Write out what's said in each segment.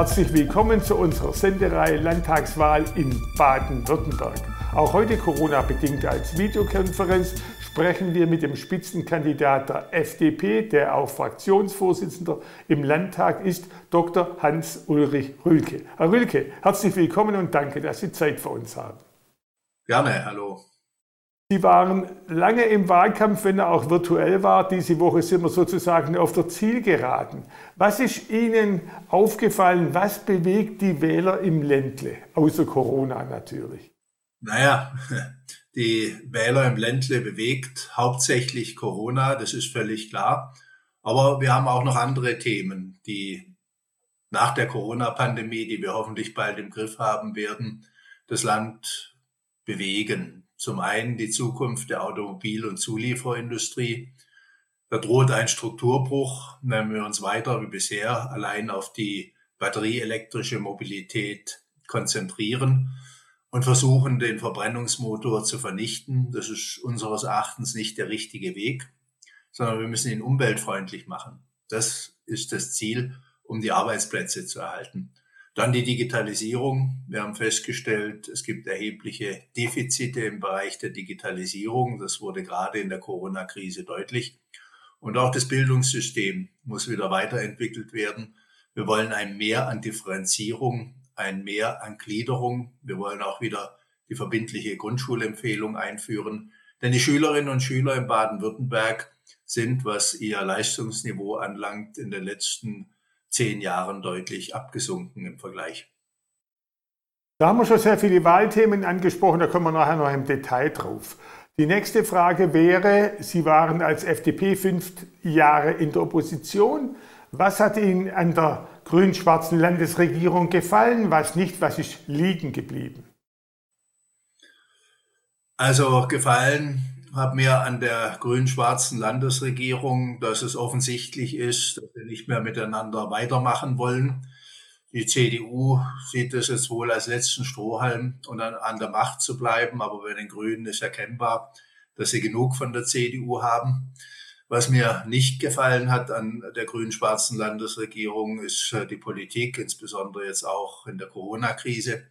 Herzlich willkommen zu unserer Sendereihe Landtagswahl in Baden-Württemberg. Auch heute Corona-bedingt als Videokonferenz sprechen wir mit dem Spitzenkandidat der FDP, der auch Fraktionsvorsitzender im Landtag ist, Dr. Hans-Ulrich Rülke. Herr Rülke, herzlich willkommen und danke, dass Sie Zeit für uns haben. Gerne, hallo. Sie waren lange im Wahlkampf, wenn er auch virtuell war. Diese Woche sind wir sozusagen auf der Zielgeraden. Was ist Ihnen aufgefallen? Was bewegt die Wähler im Ländle? Außer Corona natürlich. Naja, die Wähler im Ländle bewegt hauptsächlich Corona, das ist völlig klar. Aber wir haben auch noch andere Themen, die nach der Corona-Pandemie, die wir hoffentlich bald im Griff haben werden, das Land bewegen. Zum einen die Zukunft der Automobil- und Zulieferindustrie. Da droht ein Strukturbruch, wenn wir uns weiter wie bisher allein auf die batterieelektrische Mobilität konzentrieren und versuchen, den Verbrennungsmotor zu vernichten. Das ist unseres Erachtens nicht der richtige Weg, sondern wir müssen ihn umweltfreundlich machen. Das ist das Ziel, um die Arbeitsplätze zu erhalten. Dann die Digitalisierung. Wir haben festgestellt, es gibt erhebliche Defizite im Bereich der Digitalisierung. Das wurde gerade in der Corona-Krise deutlich. Und auch das Bildungssystem muss wieder weiterentwickelt werden. Wir wollen ein Mehr an Differenzierung, ein Mehr an Gliederung. Wir wollen auch wieder die verbindliche Grundschulempfehlung einführen. Denn die Schülerinnen und Schüler in Baden-Württemberg sind, was ihr Leistungsniveau anlangt, in den letzten zehn Jahren deutlich abgesunken im Vergleich. Da haben wir schon sehr viele Wahlthemen angesprochen, da kommen wir nachher noch im Detail drauf. Die nächste Frage wäre, Sie waren als FDP fünf Jahre in der Opposition. Was hat Ihnen an der grün-schwarzen Landesregierung gefallen, was nicht, was ist liegen geblieben? Also gefallen habe mir an der grün-schwarzen Landesregierung, dass es offensichtlich ist, dass wir nicht mehr miteinander weitermachen wollen. Die CDU sieht es jetzt wohl als letzten Strohhalm, um dann an der Macht zu bleiben. Aber bei den Grünen ist erkennbar, dass sie genug von der CDU haben. Was mir nicht gefallen hat an der grün-schwarzen Landesregierung, ist äh, die Politik, insbesondere jetzt auch in der Corona-Krise.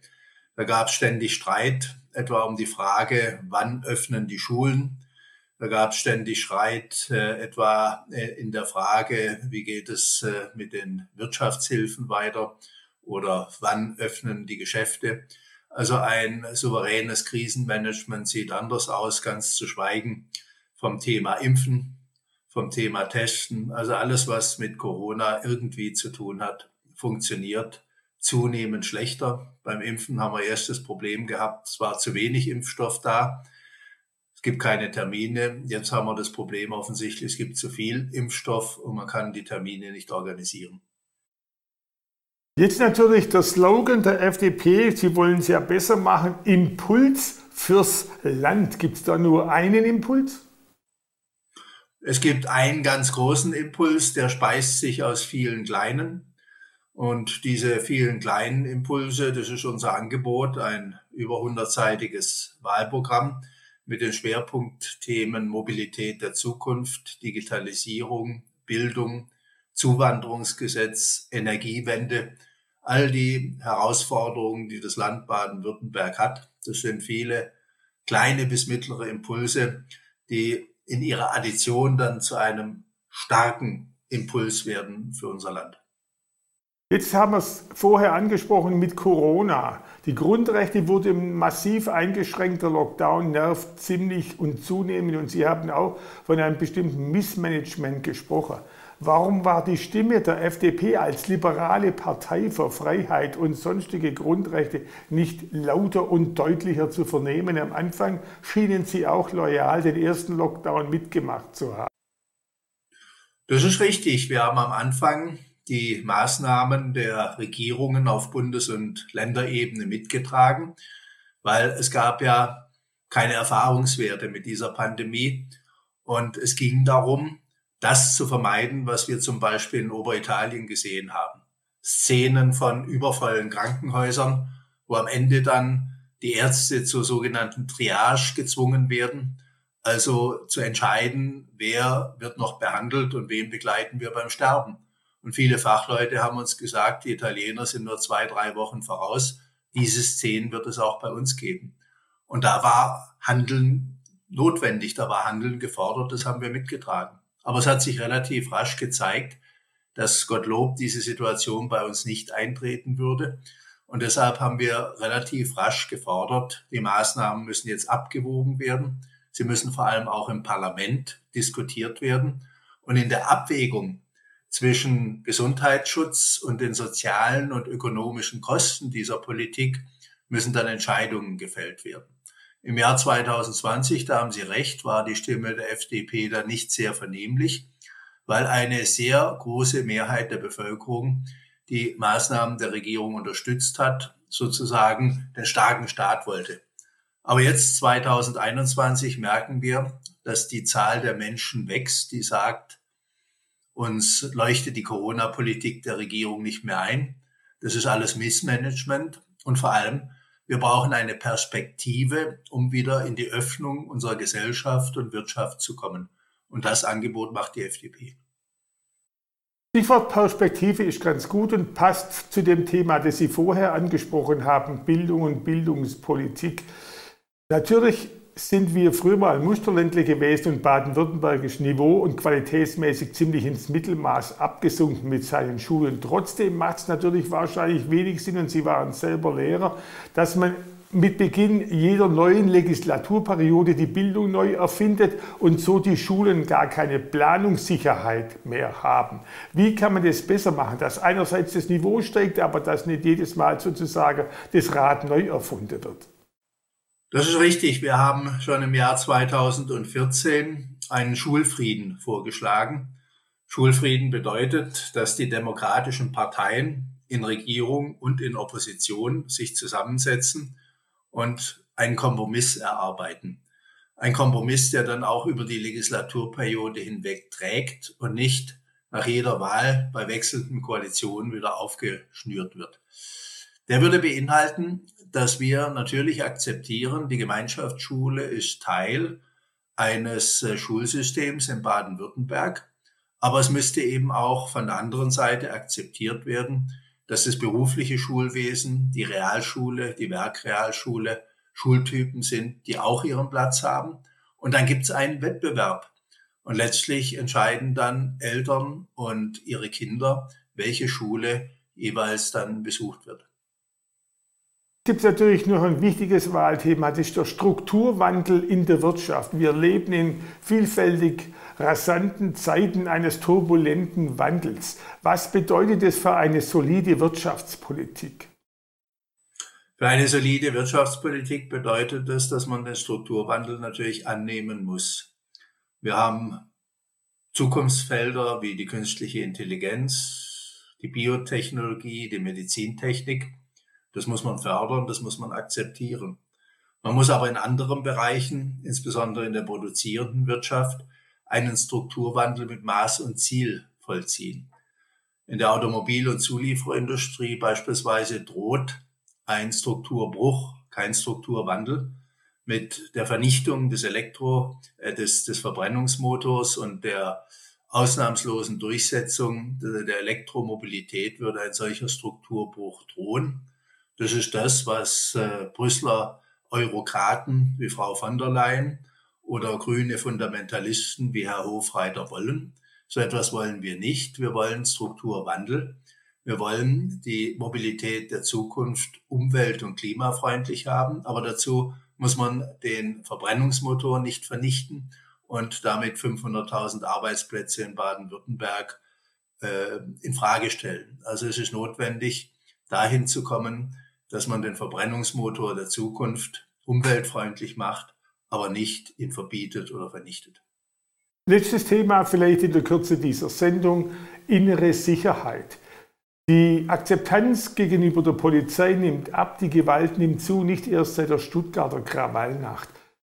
Da gab es ständig Streit, etwa um die Frage, wann öffnen die Schulen. Da gab es ständig Streit, äh, etwa äh, in der Frage, wie geht es äh, mit den Wirtschaftshilfen weiter oder wann öffnen die Geschäfte. Also ein souveränes Krisenmanagement sieht anders aus, ganz zu schweigen vom Thema Impfen, vom Thema Testen. Also alles, was mit Corona irgendwie zu tun hat, funktioniert zunehmend schlechter. Beim Impfen haben wir erst das Problem gehabt, es war zu wenig Impfstoff da. Es gibt keine Termine. Jetzt haben wir das Problem offensichtlich, es gibt zu viel Impfstoff und man kann die Termine nicht organisieren. Jetzt natürlich der Slogan der FDP, Sie wollen es ja besser machen, Impuls fürs Land. Gibt es da nur einen Impuls? Es gibt einen ganz großen Impuls, der speist sich aus vielen kleinen. Und diese vielen kleinen Impulse, das ist unser Angebot, ein über 100-seitiges Wahlprogramm mit den Schwerpunktthemen Mobilität der Zukunft, Digitalisierung, Bildung, Zuwanderungsgesetz, Energiewende, all die Herausforderungen, die das Land Baden-Württemberg hat. Das sind viele kleine bis mittlere Impulse, die in ihrer Addition dann zu einem starken Impuls werden für unser Land. Jetzt haben wir es vorher angesprochen mit Corona. Die Grundrechte wurden massiv eingeschränkt. Der Lockdown nervt ziemlich und zunehmend. Und Sie haben auch von einem bestimmten Missmanagement gesprochen. Warum war die Stimme der FDP als liberale Partei für Freiheit und sonstige Grundrechte nicht lauter und deutlicher zu vernehmen? Am Anfang schienen Sie auch loyal den ersten Lockdown mitgemacht zu haben. Das ist richtig. Wir haben am Anfang die Maßnahmen der Regierungen auf Bundes- und Länderebene mitgetragen, weil es gab ja keine Erfahrungswerte mit dieser Pandemie. Und es ging darum, das zu vermeiden, was wir zum Beispiel in Oberitalien gesehen haben. Szenen von übervollen Krankenhäusern, wo am Ende dann die Ärzte zur sogenannten Triage gezwungen werden, also zu entscheiden, wer wird noch behandelt und wen begleiten wir beim Sterben. Und viele Fachleute haben uns gesagt, die Italiener sind nur zwei, drei Wochen voraus. Diese Szenen wird es auch bei uns geben. Und da war Handeln notwendig, da war Handeln gefordert, das haben wir mitgetragen. Aber es hat sich relativ rasch gezeigt, dass Gottlob diese Situation bei uns nicht eintreten würde. Und deshalb haben wir relativ rasch gefordert, die Maßnahmen müssen jetzt abgewogen werden. Sie müssen vor allem auch im Parlament diskutiert werden. Und in der Abwägung zwischen Gesundheitsschutz und den sozialen und ökonomischen Kosten dieser Politik müssen dann Entscheidungen gefällt werden. Im Jahr 2020, da haben Sie recht, war die Stimme der FDP da nicht sehr vernehmlich, weil eine sehr große Mehrheit der Bevölkerung die Maßnahmen der Regierung unterstützt hat, sozusagen den starken Staat wollte. Aber jetzt 2021 merken wir, dass die Zahl der Menschen wächst, die sagt, uns leuchtet die Corona-Politik der Regierung nicht mehr ein. Das ist alles Missmanagement und vor allem, wir brauchen eine Perspektive, um wieder in die Öffnung unserer Gesellschaft und Wirtschaft zu kommen. Und das Angebot macht die FDP. Stichwort Perspektive ist ganz gut und passt zu dem Thema, das Sie vorher angesprochen haben, Bildung und Bildungspolitik. Natürlich sind wir früher mal Musterländler gewesen und baden-württembergisch Niveau und qualitätsmäßig ziemlich ins Mittelmaß abgesunken mit seinen Schulen. Trotzdem macht es natürlich wahrscheinlich wenig Sinn, und Sie waren selber Lehrer, dass man mit Beginn jeder neuen Legislaturperiode die Bildung neu erfindet und so die Schulen gar keine Planungssicherheit mehr haben. Wie kann man das besser machen, dass einerseits das Niveau steigt, aber dass nicht jedes Mal sozusagen das Rad neu erfunden wird? Das ist richtig. Wir haben schon im Jahr 2014 einen Schulfrieden vorgeschlagen. Schulfrieden bedeutet, dass die demokratischen Parteien in Regierung und in Opposition sich zusammensetzen und einen Kompromiss erarbeiten. Ein Kompromiss, der dann auch über die Legislaturperiode hinweg trägt und nicht nach jeder Wahl bei wechselnden Koalitionen wieder aufgeschnürt wird. Der würde beinhalten, dass wir natürlich akzeptieren, die Gemeinschaftsschule ist Teil eines äh, Schulsystems in Baden-Württemberg, aber es müsste eben auch von der anderen Seite akzeptiert werden, dass das berufliche Schulwesen, die Realschule, die Werkrealschule Schultypen sind, die auch ihren Platz haben. Und dann gibt es einen Wettbewerb. Und letztlich entscheiden dann Eltern und ihre Kinder, welche Schule jeweils dann besucht wird gibt es natürlich noch ein wichtiges Wahlthema, das ist der Strukturwandel in der Wirtschaft. Wir leben in vielfältig rasanten Zeiten eines turbulenten Wandels. Was bedeutet es für eine solide Wirtschaftspolitik? Für eine solide Wirtschaftspolitik bedeutet es, dass man den Strukturwandel natürlich annehmen muss. Wir haben Zukunftsfelder wie die künstliche Intelligenz, die Biotechnologie, die Medizintechnik. Das muss man fördern, das muss man akzeptieren. Man muss aber in anderen Bereichen, insbesondere in der produzierenden Wirtschaft, einen Strukturwandel mit Maß und Ziel vollziehen. In der Automobil- und Zulieferindustrie beispielsweise droht ein Strukturbruch, kein Strukturwandel mit der Vernichtung des Elektro, äh, des, des Verbrennungsmotors und der ausnahmslosen Durchsetzung der Elektromobilität würde ein solcher Strukturbruch drohen. Das ist das, was äh, Brüsseler Eurokraten wie Frau von der Leyen oder grüne Fundamentalisten wie Herr Hofreiter wollen. So etwas wollen wir nicht. Wir wollen Strukturwandel. Wir wollen die Mobilität der Zukunft umwelt- und klimafreundlich haben. Aber dazu muss man den Verbrennungsmotor nicht vernichten und damit 500.000 Arbeitsplätze in Baden-Württemberg äh, in Frage stellen. Also es ist notwendig, dahin zu kommen, dass man den Verbrennungsmotor der Zukunft umweltfreundlich macht, aber nicht ihn verbietet oder vernichtet. Letztes Thema vielleicht in der Kürze dieser Sendung, innere Sicherheit. Die Akzeptanz gegenüber der Polizei nimmt ab, die Gewalt nimmt zu, nicht erst seit der Stuttgarter Krawallnacht.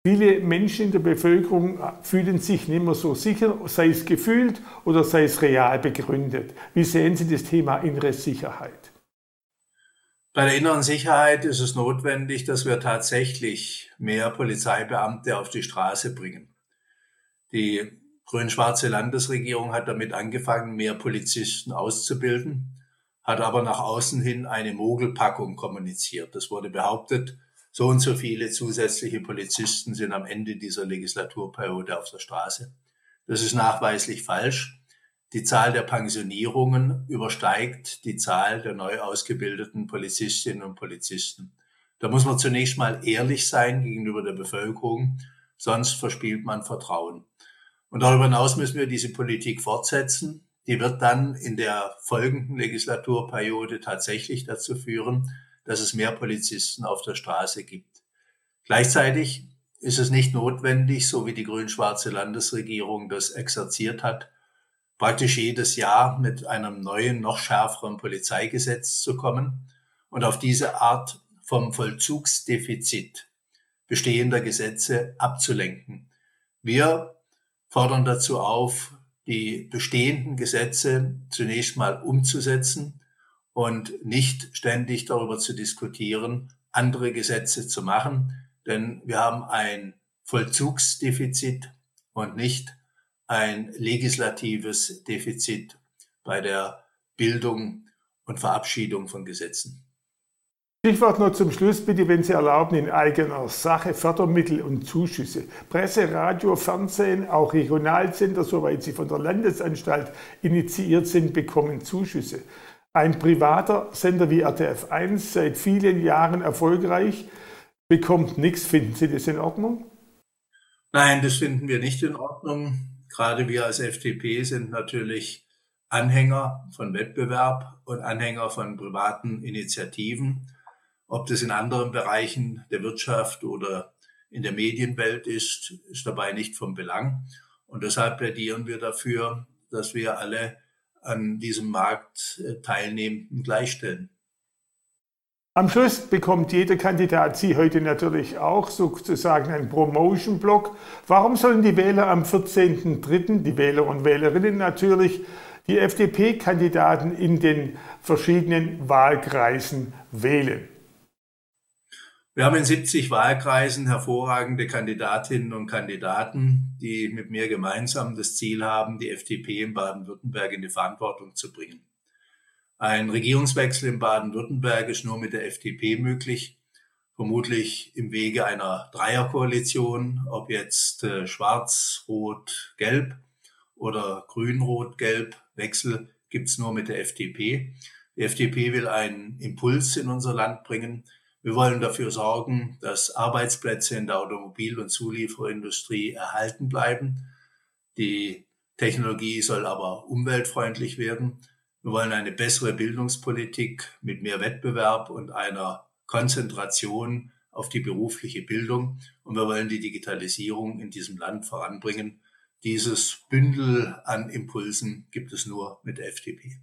Viele Menschen in der Bevölkerung fühlen sich nicht mehr so sicher, sei es gefühlt oder sei es real begründet. Wie sehen Sie das Thema innere Sicherheit? Bei der inneren Sicherheit ist es notwendig, dass wir tatsächlich mehr Polizeibeamte auf die Straße bringen. Die grün-schwarze Landesregierung hat damit angefangen, mehr Polizisten auszubilden, hat aber nach außen hin eine Mogelpackung kommuniziert. Es wurde behauptet, so und so viele zusätzliche Polizisten sind am Ende dieser Legislaturperiode auf der Straße. Das ist nachweislich falsch. Die Zahl der Pensionierungen übersteigt die Zahl der neu ausgebildeten Polizistinnen und Polizisten. Da muss man zunächst mal ehrlich sein gegenüber der Bevölkerung, sonst verspielt man Vertrauen. Und darüber hinaus müssen wir diese Politik fortsetzen. Die wird dann in der folgenden Legislaturperiode tatsächlich dazu führen, dass es mehr Polizisten auf der Straße gibt. Gleichzeitig ist es nicht notwendig, so wie die grün-schwarze Landesregierung das exerziert hat, praktisch jedes Jahr mit einem neuen, noch schärferen Polizeigesetz zu kommen und auf diese Art vom Vollzugsdefizit bestehender Gesetze abzulenken. Wir fordern dazu auf, die bestehenden Gesetze zunächst mal umzusetzen und nicht ständig darüber zu diskutieren, andere Gesetze zu machen, denn wir haben ein Vollzugsdefizit und nicht ein legislatives Defizit bei der Bildung und Verabschiedung von Gesetzen. Stichwort noch zum Schluss bitte, wenn Sie erlauben, in eigener Sache Fördermittel und Zuschüsse. Presse, Radio, Fernsehen, auch Regionalsender, soweit sie von der Landesanstalt initiiert sind, bekommen Zuschüsse. Ein privater Sender wie RTF 1, seit vielen Jahren erfolgreich, bekommt nichts. Finden Sie das in Ordnung? Nein, das finden wir nicht in Ordnung. Gerade wir als FDP sind natürlich Anhänger von Wettbewerb und Anhänger von privaten Initiativen. Ob das in anderen Bereichen der Wirtschaft oder in der Medienwelt ist, ist dabei nicht von Belang. Und deshalb plädieren wir dafür, dass wir alle an diesem Markt äh, Teilnehmenden gleichstellen. Am Schluss bekommt jeder Kandidat Sie heute natürlich auch sozusagen einen Promotion-Block. Warum sollen die Wähler am 14.03., die Wähler und Wählerinnen natürlich, die FDP-Kandidaten in den verschiedenen Wahlkreisen wählen? Wir haben in 70 Wahlkreisen hervorragende Kandidatinnen und Kandidaten, die mit mir gemeinsam das Ziel haben, die FDP in Baden-Württemberg in die Verantwortung zu bringen. Ein Regierungswechsel in Baden-Württemberg ist nur mit der FDP möglich, vermutlich im Wege einer Dreierkoalition, ob jetzt äh, schwarz, rot, gelb oder grün, rot, gelb. Wechsel gibt's nur mit der FDP. Die FDP will einen Impuls in unser Land bringen, wir wollen dafür sorgen, dass Arbeitsplätze in der Automobil- und Zulieferindustrie erhalten bleiben. Die Technologie soll aber umweltfreundlich werden. Wir wollen eine bessere Bildungspolitik mit mehr Wettbewerb und einer Konzentration auf die berufliche Bildung. Und wir wollen die Digitalisierung in diesem Land voranbringen. Dieses Bündel an Impulsen gibt es nur mit der FDP.